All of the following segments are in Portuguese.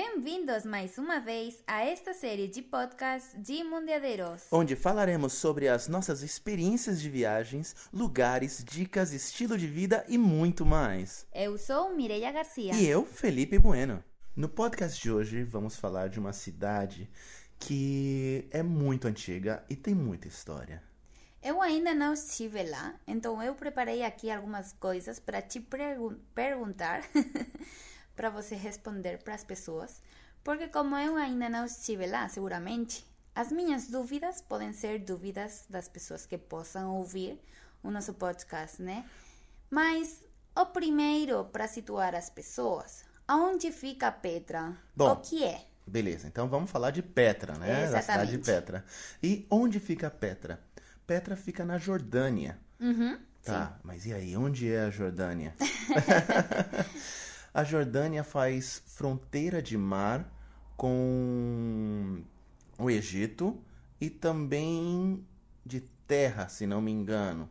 Bem-vindos mais uma vez a esta série de podcasts de Mundiadeiros. onde falaremos sobre as nossas experiências de viagens, lugares, dicas, estilo de vida e muito mais. Eu sou Mireia Garcia. E eu, Felipe Bueno. No podcast de hoje vamos falar de uma cidade que é muito antiga e tem muita história. Eu ainda não estive lá, então eu preparei aqui algumas coisas para te pergu- perguntar, para você responder para as pessoas, porque como eu ainda não estive lá, seguramente, as minhas dúvidas podem ser dúvidas das pessoas que possam ouvir o nosso podcast, né? Mas o primeiro para situar as pessoas, aonde fica Petra? Bom, o que é? Beleza, então vamos falar de Petra, né? Da cidade de Exatamente. Petra. E onde fica Petra? Petra fica na Jordânia. Uhum, Tá, mas e aí, onde é a Jordânia? a Jordânia faz fronteira de mar com o Egito e também de terra, se não me engano.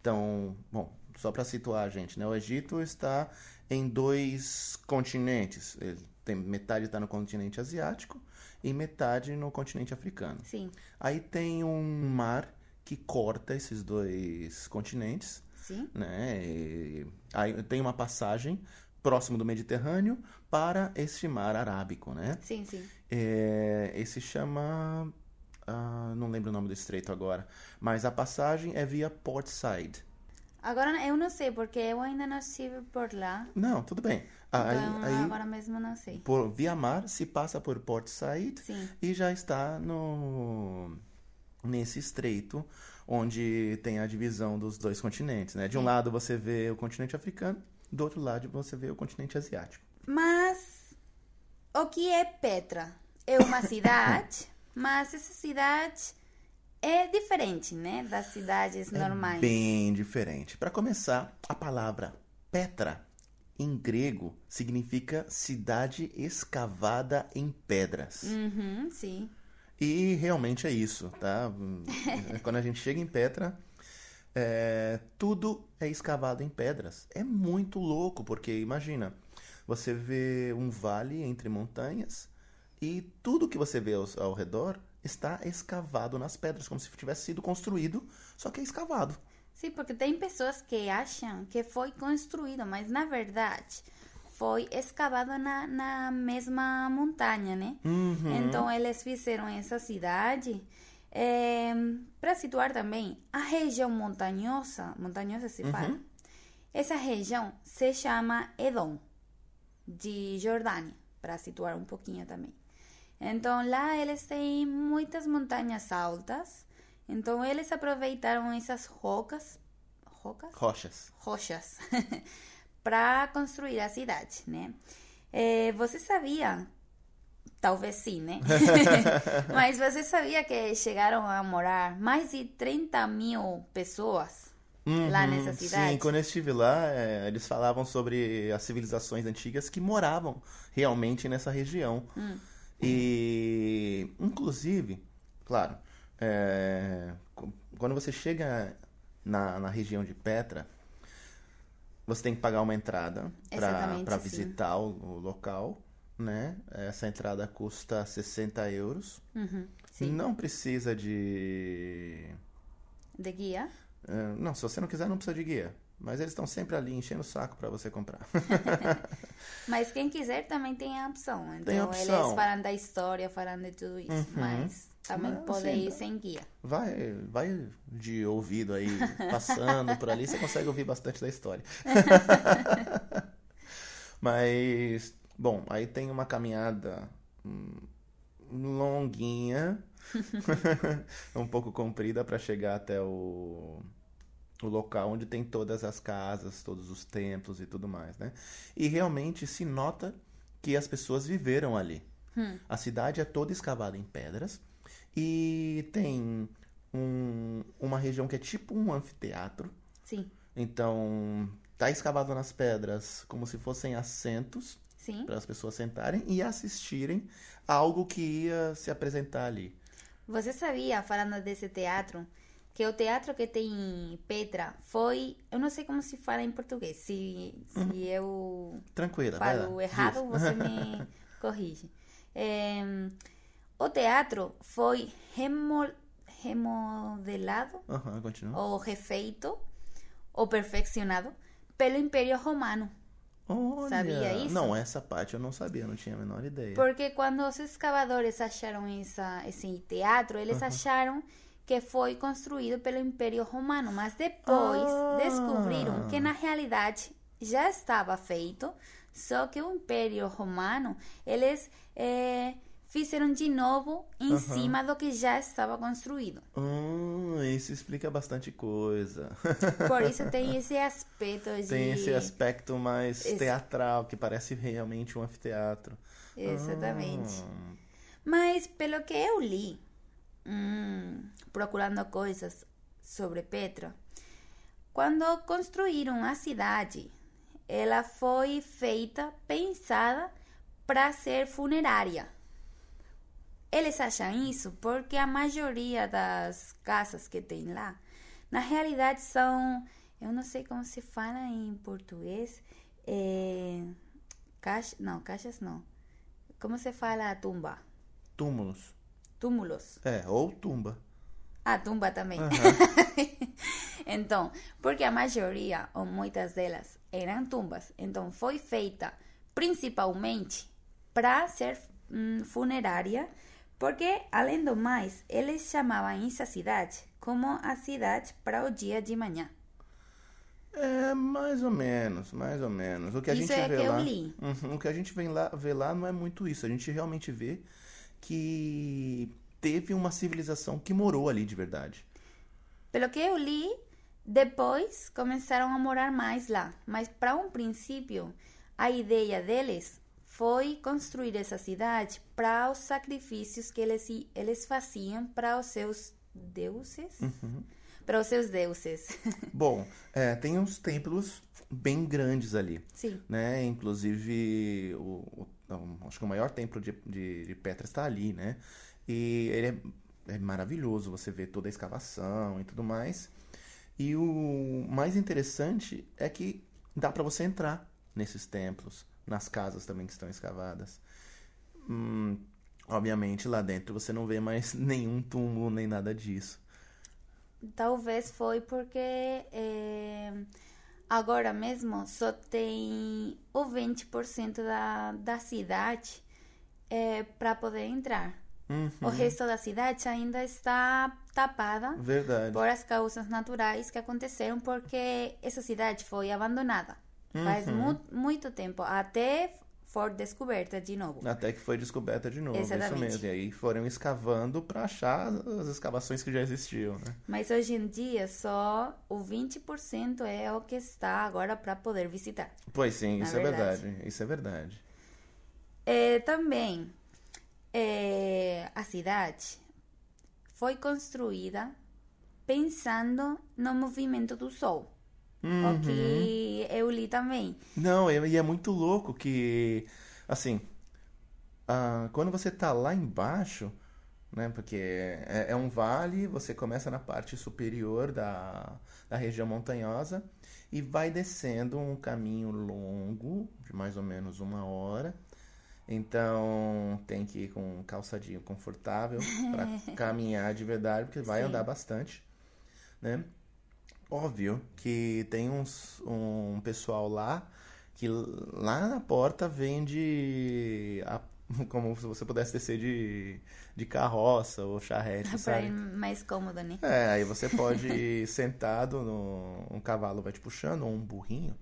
Então, bom, só para situar a gente, né? O Egito está em dois continentes. Ele tem metade está no continente asiático e metade no continente africano. sim, Aí tem um mar que corta esses dois continentes, sim. né? E aí tem uma passagem próximo do Mediterrâneo para este mar arábico, né? Sim, sim. É, esse chama, ah, não lembro o nome do estreito agora, mas a passagem é via Port Said. Agora eu não sei, porque eu ainda não estive por lá. Não, tudo bem. Aí, Então aí, agora mesmo não sei. por via mar se passa por Port Said Sim, e já está no nesse estreito onde tem a divisão dos dois continentes, né? De um lado você vê o continente africano, do outro lado você vê o continente asiático. mas o que é Petra? É uma cidade, mas essa cidade é diferente, né? Das cidades normais. É bem diferente. Para começar, a palavra Petra em grego significa cidade escavada em pedras. Uhum, sim. E realmente é isso, tá? Quando a gente chega em Petra, é, tudo é escavado em pedras. É muito louco, porque imagina, você vê um vale entre montanhas e tudo que você vê ao, ao redor está escavado nas pedras, como se tivesse sido construído, só que é escavado. Sim, porque tem pessoas que acham que foi construído, mas na verdade foi escavado na, na mesma montanha, né? Uhum. Então eles fizeram essa cidade para situar também a região montanhosa, montanhosa se fala. Essa região se chama Edom, de Jordânia, para situar um pouquinho também. Então lá eles têm muitas montanhas altas. Então eles aproveitaram essas rocas, rocas, Rochas. rochas para construir a cidade, né? Eh, você sabia? Talvez sim, né? Mas você sabia que chegaram a morar mais de 30 mil pessoas lá Uhum, nessa cidade? Sim, quando eu estive lá, é, eles falavam sobre as civilizações antigas que moravam realmente nessa região. Hum. E, inclusive, claro, é, quando você chega na, na região de Petra, você tem que pagar uma entrada para visitar o, o local, né? Essa entrada custa 60 euros. Uhum. Não precisa de De guia? é, não, se você não quiser, não precisa de guia. Mas eles estão sempre ali enchendo o saco para você comprar. Mas quem quiser também tem a opção. Então Tem opção. eles falam da história, falam de tudo isso. Mas também Mas, pode assim, ir sem guia. Vai, vai de ouvido aí, passando por ali, você consegue ouvir bastante da história. Mas, bom, aí tem uma caminhada hum, longuinha, um pouco comprida para chegar até o, o local onde tem todas as casas, todos os templos e tudo mais, né? E realmente se nota que as pessoas viveram ali. A cidade é toda escavada em pedras e tem um- uma região que é tipo um anfiteatro. Sim, Então, tá escavado nas pedras como se fossem assentos. Para as pessoas sentarem e assistirem algo que ia se apresentar ali. Você sabia, falando desse teatro, que o teatro que tem em Petra foi. Eu não sei como se fala em português. Se, se eu Tranquila, falo errado, diz. você me, corrige. É, o teatro foi remo, remodelado continua. ou refeito ou perfeccionado pelo Império Romano. Olha, sabia isso? Não, essa parte eu não sabia, não tinha a menor ideia. Porque quando os escavadores acharam essa, esse teatro, eles acharam que foi construído pelo Império Romano, mas depois Ah. descobriram que na realidade já estava feito, só que o Império Romano eles eh, fizeram de novo em cima do que já estava construído. Hum, isso explica bastante coisa. Por isso tem esse aspecto de Tem esse aspecto mais teatral, que parece realmente um anfiteatro. Exatamente. Ah, Mas pelo que eu li, hum, procurando coisas sobre Petra, quando construíram a cidade, ela foi feita, pensada para ser funerária. Eles acham isso porque a maioria das casas que tem lá, na realidade são, eu não sei como se fala em português, é, caixa, não, caixas não. Como se fala tumba? túmulos. Túmulos. É, ou tumba. Ah, tumba também. então, porque a maioria, ou muitas delas, eram tumbas. Então, foi feita principalmente para ser hum, funerária, porque, além do mais, eles chamavam essa cidade como a cidade para o dia de manhã. É, mais ou menos, mais ou menos. O que a Isso gente é vê que eu lá, li. Uhum, o que a gente vem lá, vê lá não é muito isso. A gente realmente vê que teve uma civilização que morou ali de verdade. Pelo que eu li, depois começaram a morar mais lá. Mas para um princípio, a ideia deles foi construir essa cidade para os sacrifícios que eles, eles faziam para os seus deuses. Para os seus deuses. Bom, é, tem uns templos bem grandes ali, Sim. né? Inclusive, o, o- acho que o maior templo de, de, de Petra está ali, né? E ele é, é maravilhoso, você vê toda a escavação e tudo mais. E o mais interessante é que dá para você entrar nesses templos, nas casas também que estão escavadas. Hum, obviamente, lá dentro você não vê mais nenhum túmulo nem nada disso. Talvez foi porque é, agora mesmo só tem o 20% da, da cidade para poder entrar. Uhum, O resto da cidade ainda está tapada verdade. por as causas naturais que aconteceram porque essa cidade foi abandonada faz mu muito tempo até for descoberta de novo. Até que foi descoberta de novo, isso Exatamente. mesmo. E aí foram escavando para achar as escavações que já existiam, né? Mas hoje em dia só o 20% é o que está agora para poder visitar. Pois sim, isso é verdade. verdade. Isso é verdade. É, também é, a cidade foi construída pensando no movimento do sol. Uhum. O que eu li também. Não, e e é muito louco que, assim, ah, quando você tá lá embaixo, né? Porque é, é um vale, você começa na parte superior da, da região montanhosa e vai descendo um caminho longo, de mais ou menos uma hora. Então tem que ir com um calçadinho confortável para caminhar de verdade, porque vai Sim. andar bastante, né? Óbvio que tem uns, um pessoal lá que lá na porta vende a- como se você pudesse descer de, de carroça ou charrete, Para ir sabe? mais cômodo, né? É, aí você pode ir sentado no um cavalo vai te puxando ou um burrinho.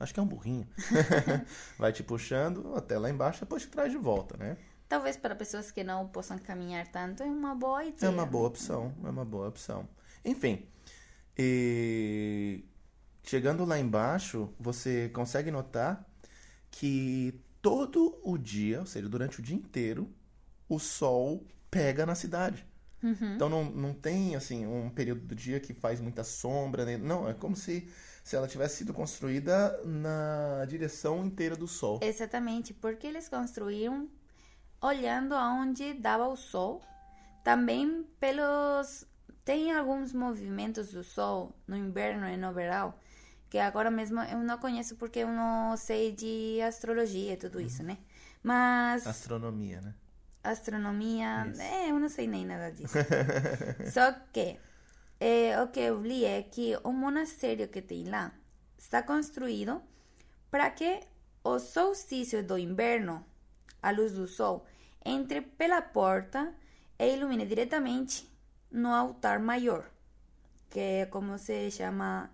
Acho que é um burrinho. vai te puxando até lá embaixo, depois te traz de volta, né? Talvez para pessoas que não possam caminhar tanto é uma boa É ideia. uma boa opção, é uma boa opção. Enfim, e chegando lá embaixo, você consegue notar que todo o dia, ou seja, durante o dia inteiro, o sol pega na cidade. Então não, não tem assim um período do dia que faz muita sombra, não, é como se, se ela tivesse sido construída na direção inteira do sol. Exatamente, porque eles construíram olhando aonde dava o sol. Também pelos tem alguns movimentos do sol no inverno e no verão que agora mesmo eu não conheço porque eu não sei de astrologia e tudo isso, né? Mas Astronomia, né? astronomia, Isso. é, eu não sei nem nada disso. Só que é, o que eu li é que o monastério que tem lá está construído para que o solstício do inverno, a luz do sol, entre pela porta e ilumine diretamente no altar maior, que é como se chama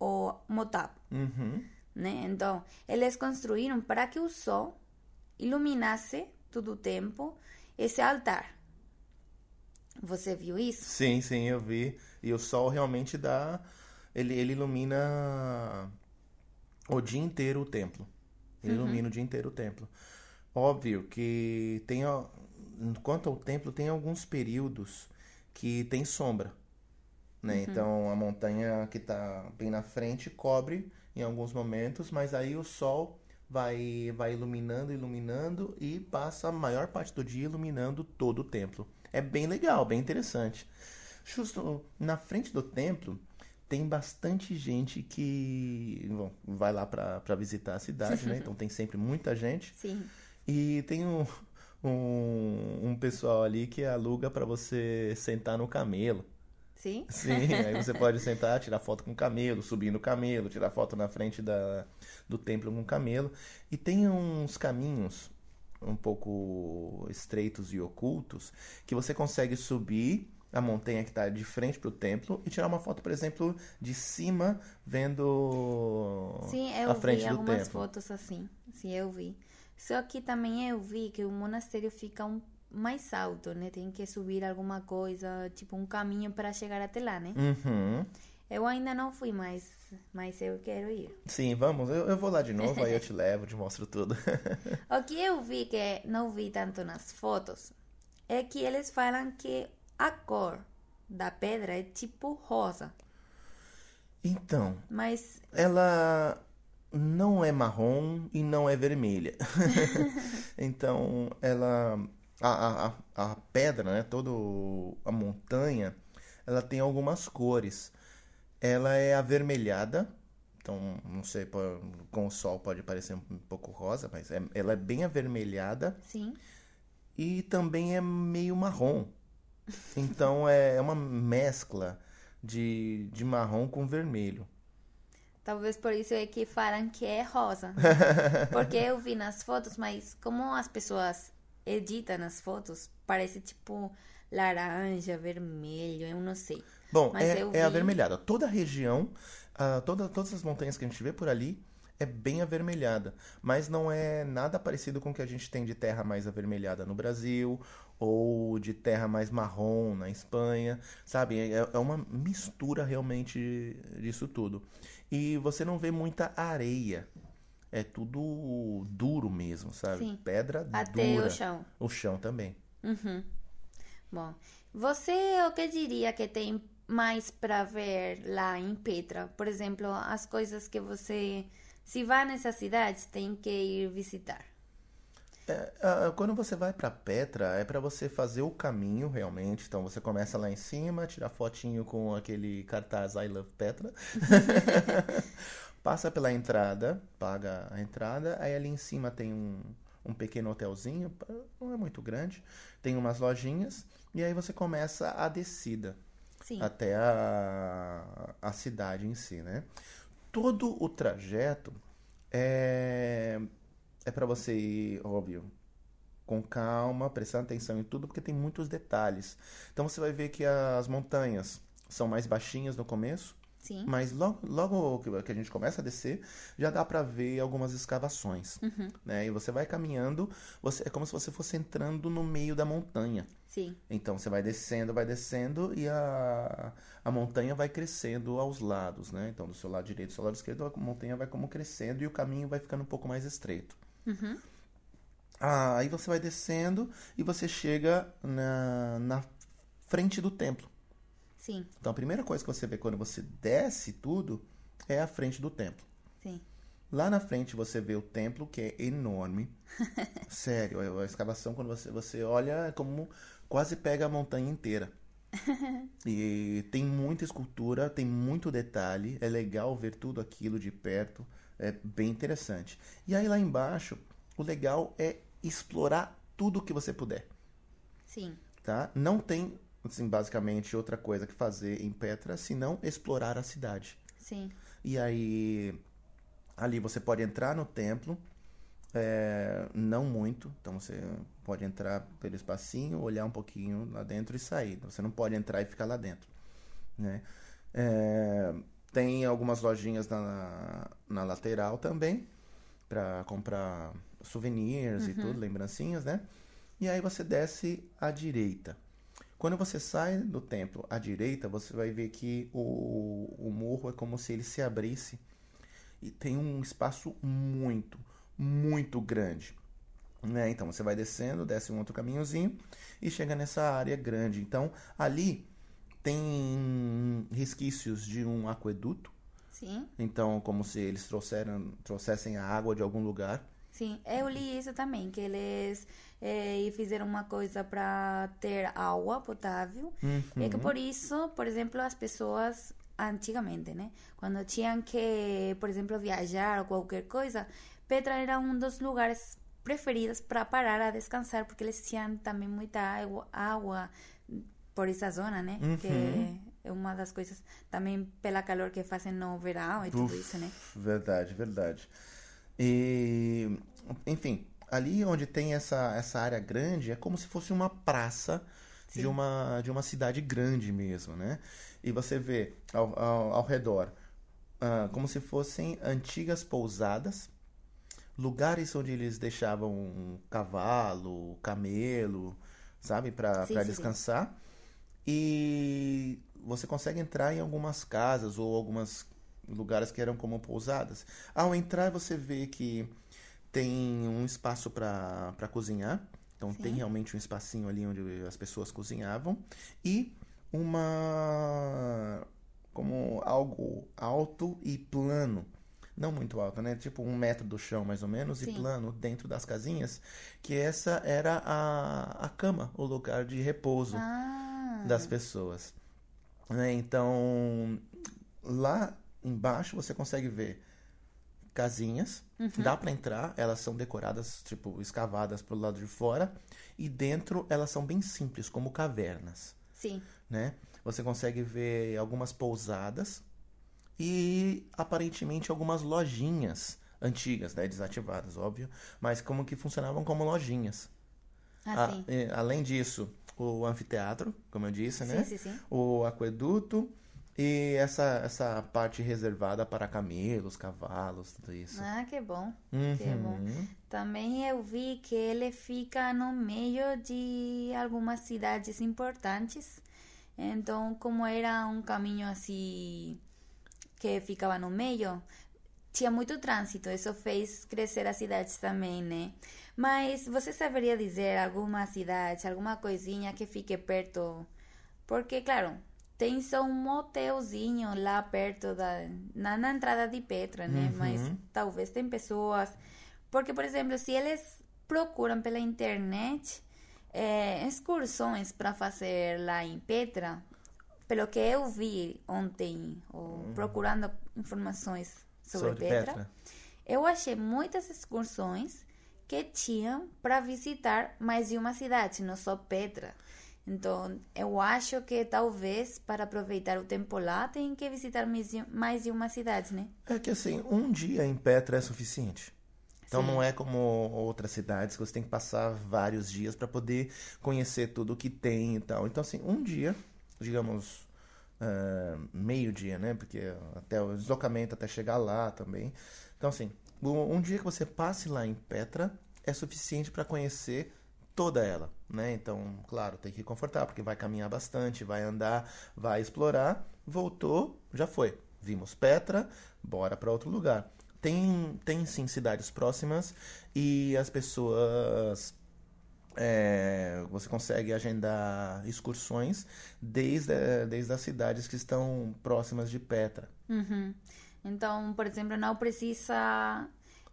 o motab, Uhum. né? Então, eles construíram para que o sol iluminasse todo o tempo esse altar. Você viu isso? Sim, sim, eu vi. E o sol realmente dá. Ele, ele ilumina o dia inteiro o templo. Ele ilumina o dia inteiro o templo. Óbvio que tem. Quanto ao templo, tem alguns períodos que tem sombra. Né? Então a montanha que está bem na frente cobre em alguns momentos, mas aí o sol vai, vai iluminando, iluminando e passa a maior parte do dia iluminando todo o templo. É bem legal, bem interessante. Justo na frente do templo tem bastante gente que bom, vai lá para visitar a cidade, né? Então tem sempre muita gente. Sim. E tem um, um, um pessoal ali que aluga para você sentar no camelo. Sim? Sim, aí você pode sentar, tirar foto com o camelo, subir no camelo, tirar foto na frente da, do templo com o camelo. E tem uns caminhos um pouco estreitos e ocultos que você consegue subir a montanha que está de frente para o templo e tirar uma foto, por exemplo, de cima, vendo Sim, a eu frente vi do algumas templo. fotos assim. Sim, eu vi. Só que também eu vi que o monastério fica um mais alto, né? Tem que subir alguma coisa, tipo um caminho para chegar até lá, né? Uhum. Eu ainda não fui, mas, mas eu quero ir. Sim, vamos. Eu, eu vou lá de novo, aí eu te levo, te mostro tudo. O que eu vi que não vi tanto nas fotos é que eles falam que a cor da pedra é tipo rosa, Então, mas ela não é marrom e não é vermelha. então, ela. A, a, a pedra, né? Toda a montanha, ela tem algumas cores. Ela é avermelhada. Então, não sei, com o sol pode parecer um pouco rosa, mas é- ela é bem avermelhada sim. e também é meio marrom. Então, é uma mescla de, de marrom com vermelho. Talvez por isso é que falam que é rosa. Porque eu vi nas fotos, mas como as pessoas editam as fotos, parece tipo laranja, vermelho, eu não sei. Bom, Mas é, eu é vi- avermelhada. Toda a região, ah, toda, todas as montanhas que a gente vê por ali é bem avermelhada. Mas não é nada parecido com o que a gente tem de terra mais avermelhada no Brasil ou de terra mais marrom na Espanha, sabe? É, é uma mistura realmente disso tudo. E você não vê muita areia. É tudo duro mesmo, sabe? Sim. Pedra Até dura. o chão. O chão também. Bom, você o que diria que tem mais para ver lá em Petra? Por exemplo, as coisas que você, se vai nessa cidade, tem que ir visitar. É, quando você vai pra Petra, é pra você fazer o caminho realmente. Então você começa lá em cima, tira fotinho com aquele cartaz I Love Petra. Passa pela entrada, paga a entrada. Aí ali em cima tem um, um pequeno hotelzinho, não é muito grande. Tem umas lojinhas. E aí você começa a descida Sim. até a, a cidade em si, né? Todo o trajeto é, é para você ir, óbvio, com calma, prestando atenção em tudo, porque tem muitos detalhes. Então você vai ver que as montanhas são mais baixinhas no começo, Sim. mas logo, logo que- que a gente começa a descer, já dá para ver algumas escavações, né? E você vai caminhando, você, é como se você fosse entrando no meio da montanha. Sim. Então você vai descendo, vai descendo e a, a montanha vai crescendo aos lados, né? Então do seu lado direito, do seu lado esquerdo, a montanha vai como crescendo e o caminho vai ficando um pouco mais estreito. Ah, aí você vai descendo e você chega na, na frente do templo. Sim. Então a primeira coisa que você vê quando você desce tudo é a frente do templo. Sim. Lá na frente você vê o templo, que é enorme. Sério, a a escavação, quando você, você olha, é como quase pega a montanha inteira. E tem muita escultura, tem muito detalhe, é legal ver tudo aquilo de perto, é bem interessante. E aí lá embaixo, o legal é explorar tudo que você puder, Sim. tá? Não tem, assim, basicamente outra coisa que fazer em Petra senão explorar a cidade. Sim. E aí, ali você pode entrar no templo, é, não muito, então você pode entrar pelo espacinho, olhar um pouquinho lá dentro e sair. Você não pode entrar e ficar lá dentro, né? É, tem algumas lojinhas na, na lateral também, para comprar souvenirs e tudo, lembrancinhas, né? E aí você desce à direita. Quando você sai do templo à direita, você vai ver que o, o morro é como se ele se abrisse e tem um espaço muito, muito grande. Né? Então você vai descendo, desce um outro caminhozinho e chega nessa área grande. Então ali tem resquícios de um aqueduto. Sim. Então, como se eles trouxeram, trouxessem a água de algum lugar. Sim, eu li isso também, que eles eh, fizeram uma coisa para ter água potável. E é que por isso, por exemplo, as pessoas antigamente, né, quando tinham que, por exemplo, viajar ou qualquer coisa, Petra era um dos lugares preferidos para parar a descansar, porque eles tinham também muita água, água por essa zona, né, que é uma das coisas também pela calor que fazem no verão e tudo Uf, isso, né. Verdade, verdade. E, enfim, ali onde tem essa, essa área grande é como se fosse uma praça de uma, de uma cidade grande mesmo, né? E você vê ao, ao, ao redor ah, como se fossem antigas pousadas, lugares onde eles deixavam um cavalo, camelo, sabe, para para sim, descansar. E você consegue entrar em algumas casas ou algumas lugares que eram como pousadas. Ao entrar, você vê que tem um espaço para cozinhar. Então tem Sim. realmente um espacinho ali onde as pessoas cozinhavam e uma como algo alto e plano. Não muito alto, né? Tipo um metro do chão, mais ou menos, e Sim. plano dentro das casinhas, que essa era a, a cama, o lugar de repouso Ah, das pessoas. né? Então, lá embaixo você consegue ver casinhas, dá para entrar, elas são decoradas, tipo, escavadas pro lado de fora, e dentro elas são bem simples, como cavernas, sim. né? Você consegue ver algumas pousadas e aparentemente algumas lojinhas antigas, né, desativadas, óbvio, mas como que funcionavam como lojinhas. Ah, A- além disso, o anfiteatro, como eu disse, Sim, né? sim, sim. O aqueduto e essa, essa parte reservada para camelos, cavalos, tudo isso. Ah, que bom. Que bom. Uhum. Também eu vi que ele fica no meio de algumas cidades importantes. Então, como era um caminho assim que ficava no meio, tinha muito trânsito. Isso fez crescer as cidades também, né? Mas você saberia dizer alguma cidade, alguma coisinha que fique perto? Porque, claro, tem só um motelzinho lá perto da na, na entrada de Petra, né? Mas talvez tem pessoas porque, por exemplo, se eles procuram pela internet eh, excursões para fazer lá em Petra, pelo que eu vi ontem, ou procurando informações sobre, Sobre Petra, Petra. eu achei muitas excursões que tinham para visitar mais de uma cidade, não só Petra. Então, eu acho que talvez para aproveitar o tempo lá, tem que visitar mais de, mais de uma cidade, né? É que assim, um dia em Petra é suficiente. Então Sim. não é como outras cidades que você tem que passar vários dias para poder conhecer tudo que tem e tal. Então assim, um dia, digamos ah, meio dia, né? Porque até o deslocamento até chegar lá também. Então assim, um dia que você passe lá em Petra é suficiente para conhecer toda ela, né? Então, claro, tem que ir confortável, porque vai caminhar bastante, vai andar, vai explorar, voltou, já foi. Vimos Petra, bora para outro lugar. Tem, tem sim cidades próximas e as pessoas é, você consegue agendar excursões desde, desde as cidades que estão próximas de Petra. Uhum. Então, por exemplo, não precisa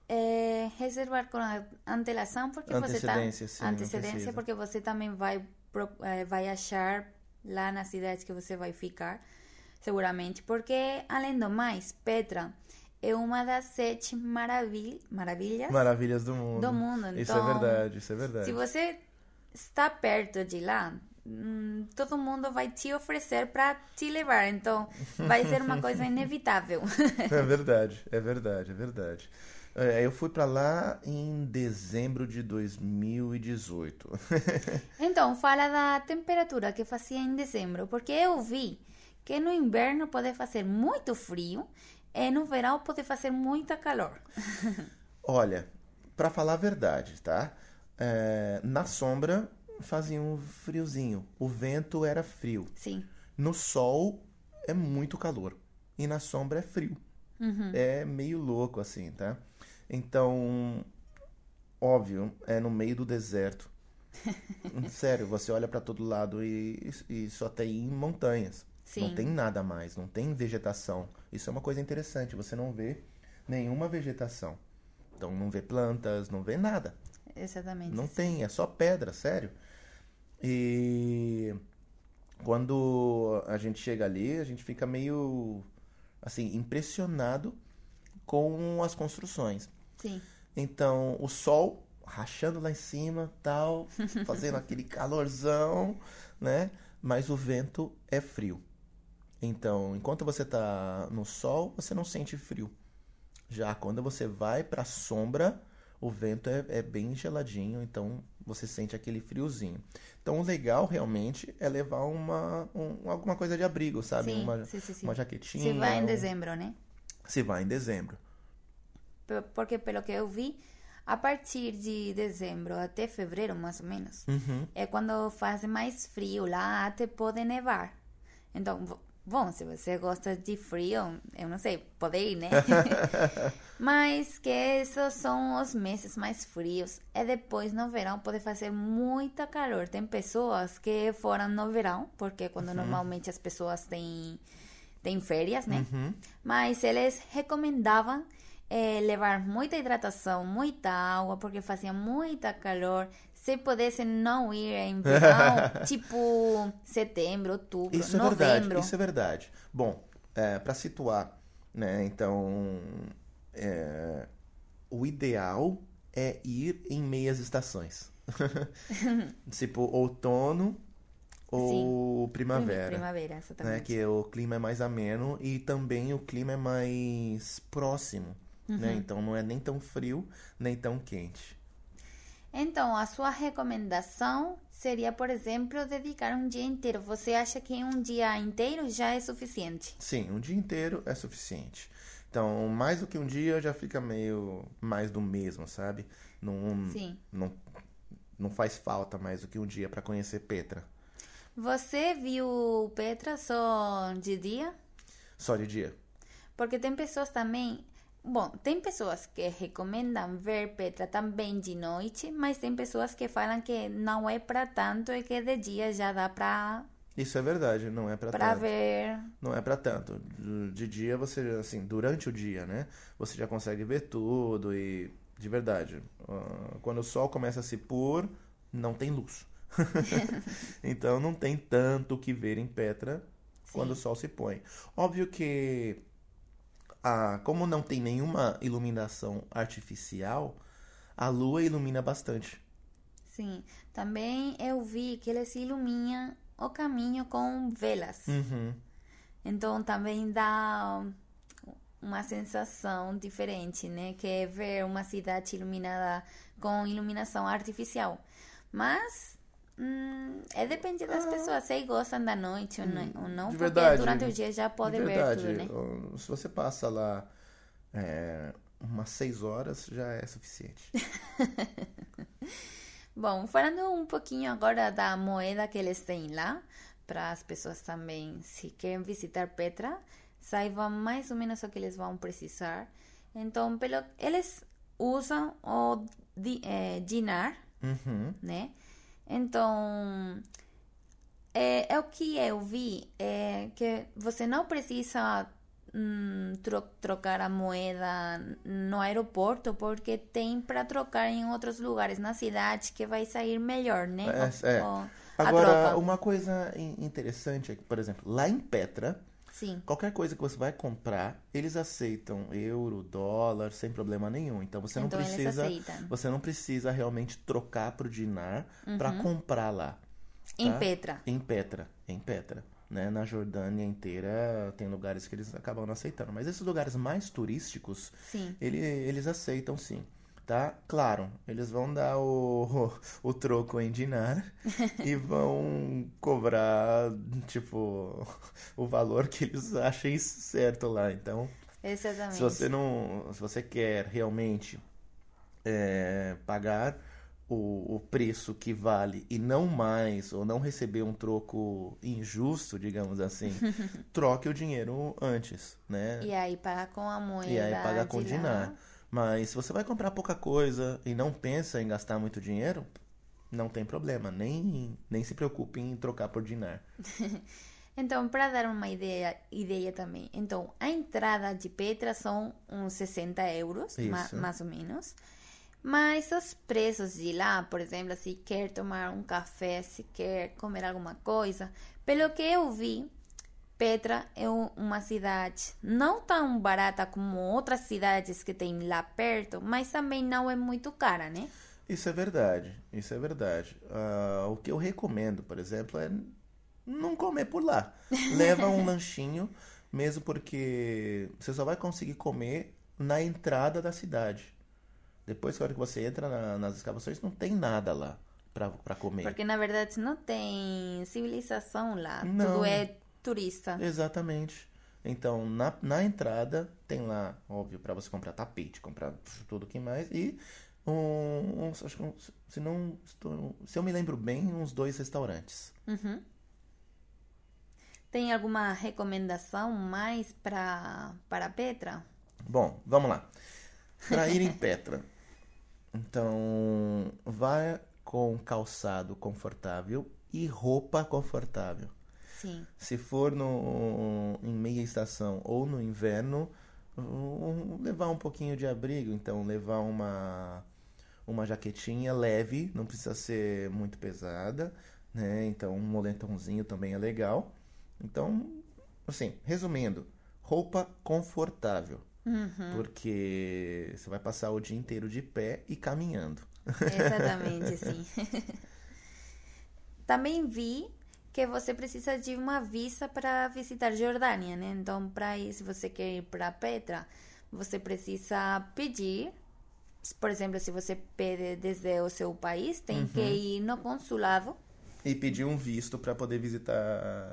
eh, reservar com antelação porque você tá Antecedência, sim, antecedência porque você também vai eh, vai achar lá na cidade que você vai ficar seguramente porque além do mais Petra é uma das sete maravil maravilhas Maravilhas do mundo. do mundo. Então, Isso é verdade, isso é verdade. se você está perto de lá, hum, todo mundo vai te oferecer para te levar. Então, vai ser uma coisa inevitável. É verdade, é verdade, é verdade. É, eu fui pra lá em dezembro de 2018. Então, fala da temperatura que fazia em dezembro, porque eu vi que no inverno pode fazer muito frio e no verão pode fazer muita calor. Olha, pra falar a verdade, tá? É, na sombra fazia um friozinho. O vento era frio. Sim, No sol é muito calor. E na sombra é frio. É meio louco assim, tá? Então, óbvio, é no meio do deserto. Sério, você olha pra todo lado e, e só tem montanhas. Não Sim. tem nada mais, não tem vegetação. Isso é uma coisa interessante, você não vê nenhuma vegetação. Então não vê plantas, não vê nada. Exatamente. Não tem, é só pedra, sério. E quando a gente chega ali, a gente fica meio assim, impressionado com as construções. Sim, Então, o sol rachando lá em cima, tal, fazendo aquele calorzão, né? Mas o vento é frio. Então, enquanto você tá no sol, você não sente frio. Já quando você vai pra sombra, o vento é, é bem geladinho, então você sente aquele friozinho. Então, o legal realmente é levar uma, um- alguma coisa de abrigo, sabe? sim, uma, sim, sim, uma jaquetinha. Se vai em dezembro, né? Se vai em dezembro. Porque pelo que eu vi, a partir de dezembro até fevereiro, mais ou menos, Uhum. é quando faz mais frio lá, até pode nevar. Então, bom, se você gosta de frio, eu não sei, pode ir, né? Mas que esses são os meses mais frios. E depois no verão pode fazer muita calor. Tem pessoas que foram no verão, porque quando normalmente as pessoas têm, têm férias, né? Mas eles recomendavam eh, levar muita hidratação, muita água, porque fazia muita calor. Se pudesse não ir em verão, tipo setembro, outubro, Isso é novembro. verdade, isso é verdade. Bom, é, para situar, né, então, é, o ideal é ir em meias estações. tipo, outono ou primavera. Primavera, Né, exatamente. que o clima é mais ameno e também o clima é mais próximo, Uhum. né? Então não é nem tão frio, nem tão quente. Então, a sua recomendação seria, por exemplo, dedicar um dia inteiro. Você acha que um dia inteiro já é suficiente? Sim, um dia inteiro é suficiente. Então, mais do que um dia já fica meio mais do mesmo, sabe? Não, Sim. não, não faz falta mais do que um dia para conhecer Petra. Você viu Petra só de dia? Só de dia. Porque tem pessoas também. Bom, tem pessoas que recomendam ver Petra também de noite, mas tem pessoas que falam que não é para tanto e que de dia já dá para Isso é verdade, não é para para tanto. ver. Não é para tanto. De- dia você, assim, durante o dia, né? Você já consegue ver tudo e, de verdade, ah, quando o sol começa a se pôr, não tem luz. então não tem tanto o que ver em Petra quando o sol se põe. Óbvio que, ah, como não tem nenhuma iluminação artificial, a lua ilumina bastante. Sim. Também eu vi que eles iluminam o caminho com velas. Uhum. Então também dá uma sensação diferente, né? Que é ver uma cidade iluminada com iluminação artificial. Mas hum, é depende das pessoas, se gostam da noite ou não, ou não de porque verdade, durante o dia já pode de ver verdade, tudo, né? Se você passa lá é, umas seis horas, já é suficiente. Bom, falando um pouquinho agora da moeda que eles têm lá, para as pessoas também, se querem visitar Petra, saibam mais ou menos o que eles vão precisar. Então, pelo, eles usam o di, eh, dinar, Uhum. né? Então, é, é o que eu vi, é que você não precisa hum, tro- trocar a moeda no aeroporto, porque tem para trocar em outros lugares na cidade que vai sair melhor, né? É, O- é. o- Agora, uma coisa in- interessante é que, por exemplo, lá em Petra, Sim. Qualquer coisa que você vai comprar, eles aceitam euro, dólar, sem problema nenhum. Então você Então não eles precisa, você não precisa realmente trocar pro dinar para comprar lá. Em tá? Petra. Em Petra, em Petra. Né? Na Jordânia inteira tem lugares que eles acabam não aceitando. Mas esses lugares mais turísticos, ele- eles aceitam sim. Tá? Claro, eles vão dar o, o, troco em dinar e vão cobrar, tipo, o valor que eles achem certo lá. Então, Exatamente. se você não, se você quer realmente é, pagar o, o preço que vale e não mais, ou não receber um troco injusto, digamos assim, troque o dinheiro antes, né? E aí paga com a moeda. E aí paga com lá. dinar. Mas se você vai comprar pouca coisa e não pensa em gastar muito dinheiro, não tem problema, nem, nem se preocupe em trocar por dinar. Então, para dar uma ideia, ideia também. Então, a entrada de Petra são uns 60 euros, ma- mais ou menos. Mas os preços de lá, por exemplo, se quer tomar um café, se quer comer alguma coisa, pelo que eu vi, Petra é um- uma cidade não tão barata como outras cidades que tem lá perto, mas também não é muito cara, né? Isso é verdade, isso é verdade. Ah, o que eu recomendo, por exemplo, é não comer por lá. Leva um lanchinho, mesmo porque você só vai conseguir comer na entrada da cidade. Depois, na hora que você entra na- nas escavações, não tem nada lá pra, pra comer. Porque na verdade não tem civilização lá, Não. tudo é turista. Exatamente. Então, na, na entrada, tem lá, óbvio, para você comprar tapete, comprar tudo que mais. E, um, uns- acho que um- se, não, estou- se eu me lembro bem, uns dois restaurantes. Uhum. Tem alguma recomendação mais para para Petra? Bom, vamos lá. Para ir em Petra. Então, vá com calçado confortável e roupa confortável. Sim. Se for no, em meia estação ou no inverno, levar um pouquinho de abrigo. Então, levar uma, uma jaquetinha leve, não precisa ser muito pesada, né? Então, um moletomzinho também é legal. Então, assim, resumindo, roupa confortável. Porque você vai passar o dia inteiro de pé e caminhando. Exatamente, sim. Também vi que você precisa de uma visa para visitar Jordânia, né? Então, para ir, se você quer ir para Petra, você precisa pedir. Por exemplo, se você pede desde o seu país, tem que ir no consulado. E pedir um visto para poder visitar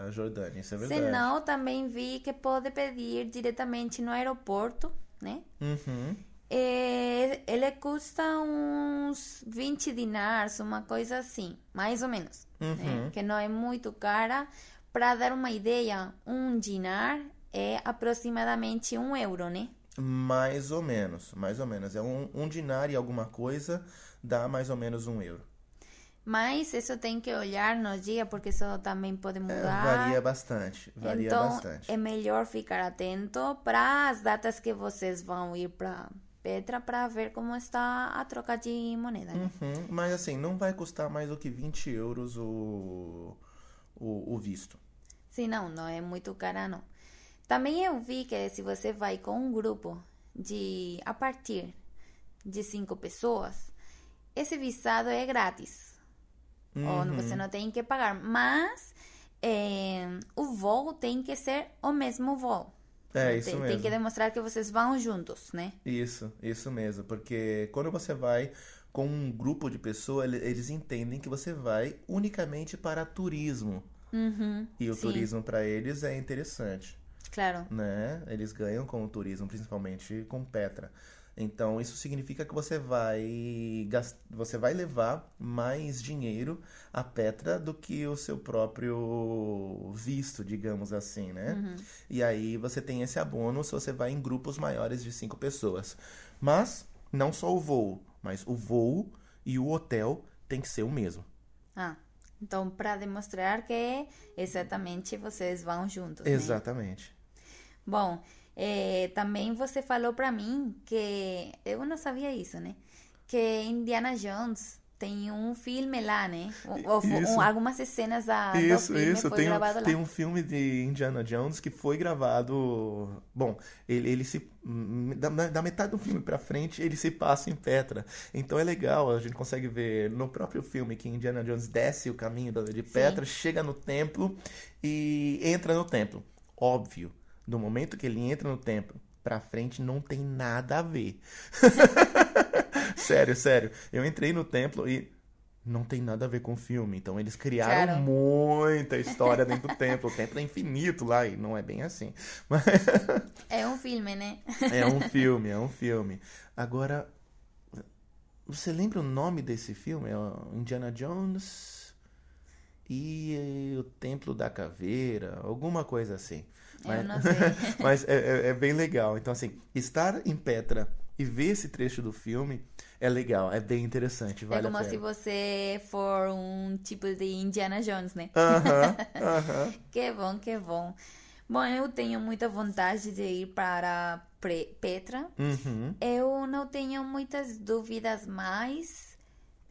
a Jordânia, isso é verdade. Senão, também vi que pode pedir diretamente no aeroporto, né? Uhum. É, ele custa uns 20 dinars, uma coisa assim, mais ou menos. né? Que não é muito cara. Para dar uma ideia, um dinar é aproximadamente um euro, né? Mais ou menos, mais ou menos. É um, um dinar e alguma coisa dá mais ou menos um euro. Mas isso tem que olhar no dia, porque isso também pode É, mudar. varia bastante, varia então, bastante. é melhor ficar atento para as datas que vocês vão ir para Petra para ver como está a troca de moneda, né? Uhum, Mas assim, não vai custar mais do que 20 euros o, o, o visto. Sim, não, não é muito cara, não. Também eu vi que se você vai com um grupo de a partir de cinco pessoas, esse visado é grátis. Ou você não tem que pagar. Mas é, o voo tem que ser o mesmo voo. É, isso tem, mesmo. Tem que demonstrar que vocês vão juntos, né? Isso, isso mesmo. Porque quando você vai com um grupo de pessoas, ele- eles entendem que você vai unicamente para turismo. Uhum, E o sim, turismo para eles é interessante. Claro. né? Eles ganham com o turismo, principalmente com Petra. Então, isso significa que você vai você vai levar mais dinheiro a Petra do que o seu próprio visto, digamos assim, né? E aí você tem esse abono se você vai em grupos maiores de cinco pessoas. Mas não só o voo, mas o voo e o hotel tem que ser o mesmo. Ah, então para demonstrar que exatamente vocês vão juntos, né? Exatamente. Bom, eh, também você falou para mim que eu não sabia isso, né? Que Indiana Jones tem um filme lá, né? Um, algumas cenas da, Isso, do filme isso. foi Tem, um- gravado lá. tem um filme de Indiana Jones que foi gravado. Bom, ele, ele se. Da, da metade do filme pra frente, ele se passa em Petra. Então é legal, a gente consegue ver no próprio filme que Indiana Jones desce o caminho da- de Petra, chega no templo e entra no templo. Óbvio, no momento que ele entra no templo, pra frente não tem nada a ver. sério, sério. Eu entrei no templo e não tem nada a ver com o filme. Então eles criaram muita história dentro do templo. O templo é infinito lá e não é bem assim. Mas É um filme, né? é um filme, é um filme. Agora, você lembra o nome desse filme? É Indiana Jones e o Templo da Caveira, alguma coisa assim. Eu não sei. Mas é, é- é bem legal. Então, assim, estar em Petra e ver esse trecho do filme é legal, é bem interessante, é vale como a se você for um tipo de Indiana Jones, né? Aham, aham. Que bom, que bom. Bom, eu tenho muita vontade de ir para Petra. Uhum. Eu não tenho muitas dúvidas mais.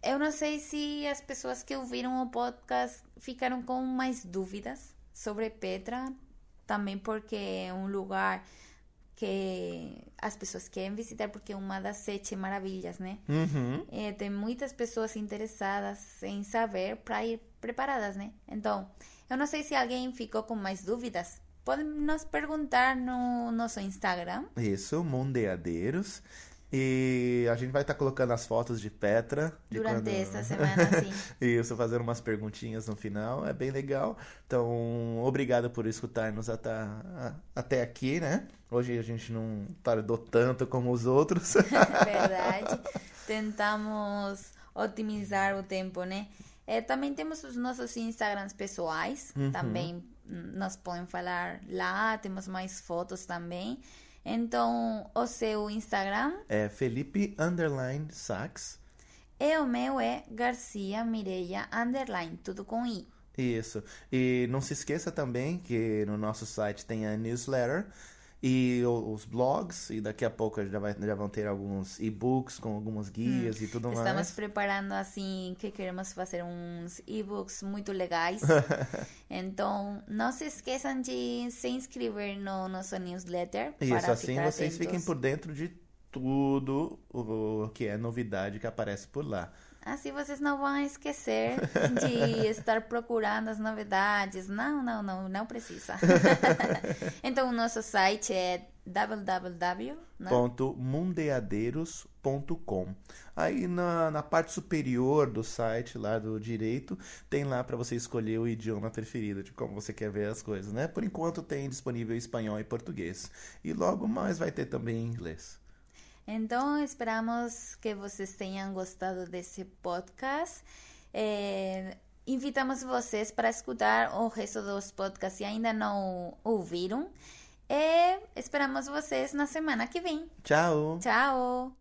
Eu não sei se as pessoas que ouviram o podcast ficaram com mais dúvidas sobre Petra, também porque é um lugar que as pessoas querem visitar porque é uma das sete maravilhas, né? Uhum. É, tem muitas pessoas interessadas em saber para ir preparadas, né? Então, eu não sei se alguém ficou com mais dúvidas. Pode nos perguntar no nosso Instagram. Isso, Mondeadeiros. E a gente vai estar colocando as fotos de Petra. de Durante quando- esta semana, sim. Isso, fazendo umas perguntinhas no final, é bem legal. Então, obrigado por escutar-nos até, até aqui, né? Hoje a gente não tardou tanto como os outros. Verdade. Tentamos otimizar o tempo, né? É, também temos os nossos Instagrams pessoais. Também hum, nos podem falar lá. Temos mais fotos também. Então, o seu Instagram É Felipe Underline Sax. e o meu é Garcia Mireia Underline, tudo com I. Isso. E não se esqueça também que no nosso site tem a newsletter e os blogs, e daqui a pouco já, vai, já vão ter alguns e-books com algumas guias e tudo Estamos mais. preparando assim que queremos fazer uns e-books muito legais. então, não se esqueçam de se inscrever no nosso newsletter Isso, para assim vocês fiquem atentos. por dentro de tudo o que é novidade que aparece por lá. Assim vocês não vão esquecer de estar procurando as novidades. Não, não, não, não precisa. então, o nosso site é www. né? Ponto mundeadeiros.com. Aí na, na parte superior do site, lá do direito, tem lá para você escolher o idioma preferido, de como você quer ver as coisas, né? Por enquanto tem disponível espanhol e português. E logo mais vai ter também inglês. Então, esperamos que vocês tenham gostado desse podcast. É, invitamos vocês para escutar o resto dos podcasts se ainda não ouviram. E esperamos vocês na semana que vem. Tchau! Tchau!